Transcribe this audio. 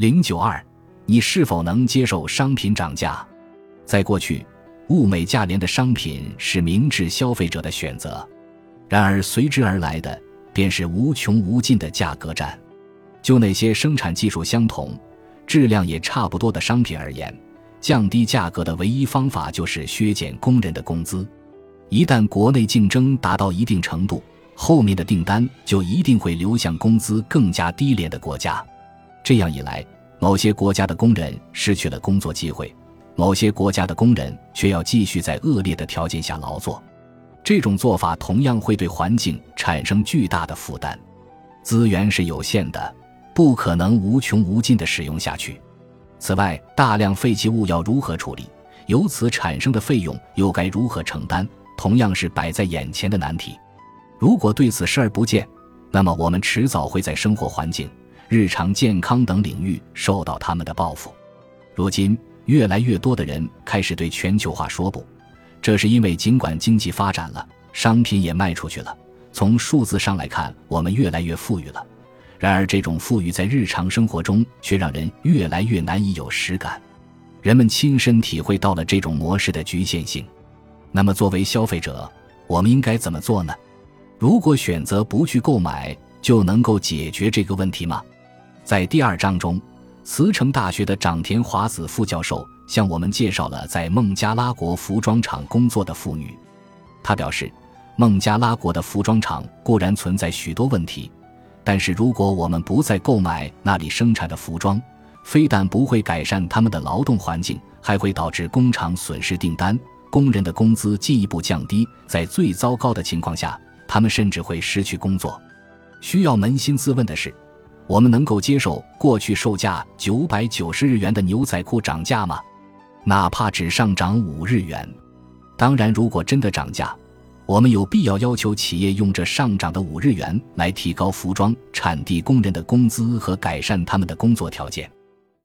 零九二，你是否能接受商品涨价？在过去，物美价廉的商品是明智消费者的选择，然而随之而来的便是无穷无尽的价格战。就那些生产技术相同、质量也差不多的商品而言，降低价格的唯一方法就是削减工人的工资。一旦国内竞争达到一定程度，后面的订单就一定会流向工资更加低廉的国家。这样一来，某些国家的工人失去了工作机会，某些国家的工人却要继续在恶劣的条件下劳作。这种做法同样会对环境产生巨大的负担。资源是有限的。不可能无穷无尽的使用下去。此外，大量废弃物要如何处理？由此产生的费用又该如何承担？同样是摆在眼前的难题。如果对此视而不见，那么我们迟早会在生活环境、日常健康等领域受到他们的报复。如今，越来越多的人开始对全球化说不，这是因为尽管经济发展了，商品也卖出去了，从数字上来看，我们越来越富裕了。然而，这种富裕在日常生活中却让人越来越难以有实感。人们亲身体会到了这种模式的局限性。那么，作为消费者，我们应该怎么做呢？如果选择不去购买，就能够解决这个问题吗？在第二章中，慈城大学的长田华子副教授向我们介绍了在孟加拉国服装厂工作的妇女。他表示，孟加拉国的服装厂固然存在许多问题。但是，如果我们不再购买那里生产的服装，非但不会改善他们的劳动环境，还会导致工厂损失订单，工人的工资进一步降低。在最糟糕的情况下，他们甚至会失去工作。需要扪心自问的是：我们能够接受过去售价九百九十日元的牛仔裤涨价吗？哪怕只上涨五日元？当然，如果真的涨价，我们有必要要求企业用这上涨的五日元来提高服装产地工人的工资和改善他们的工作条件。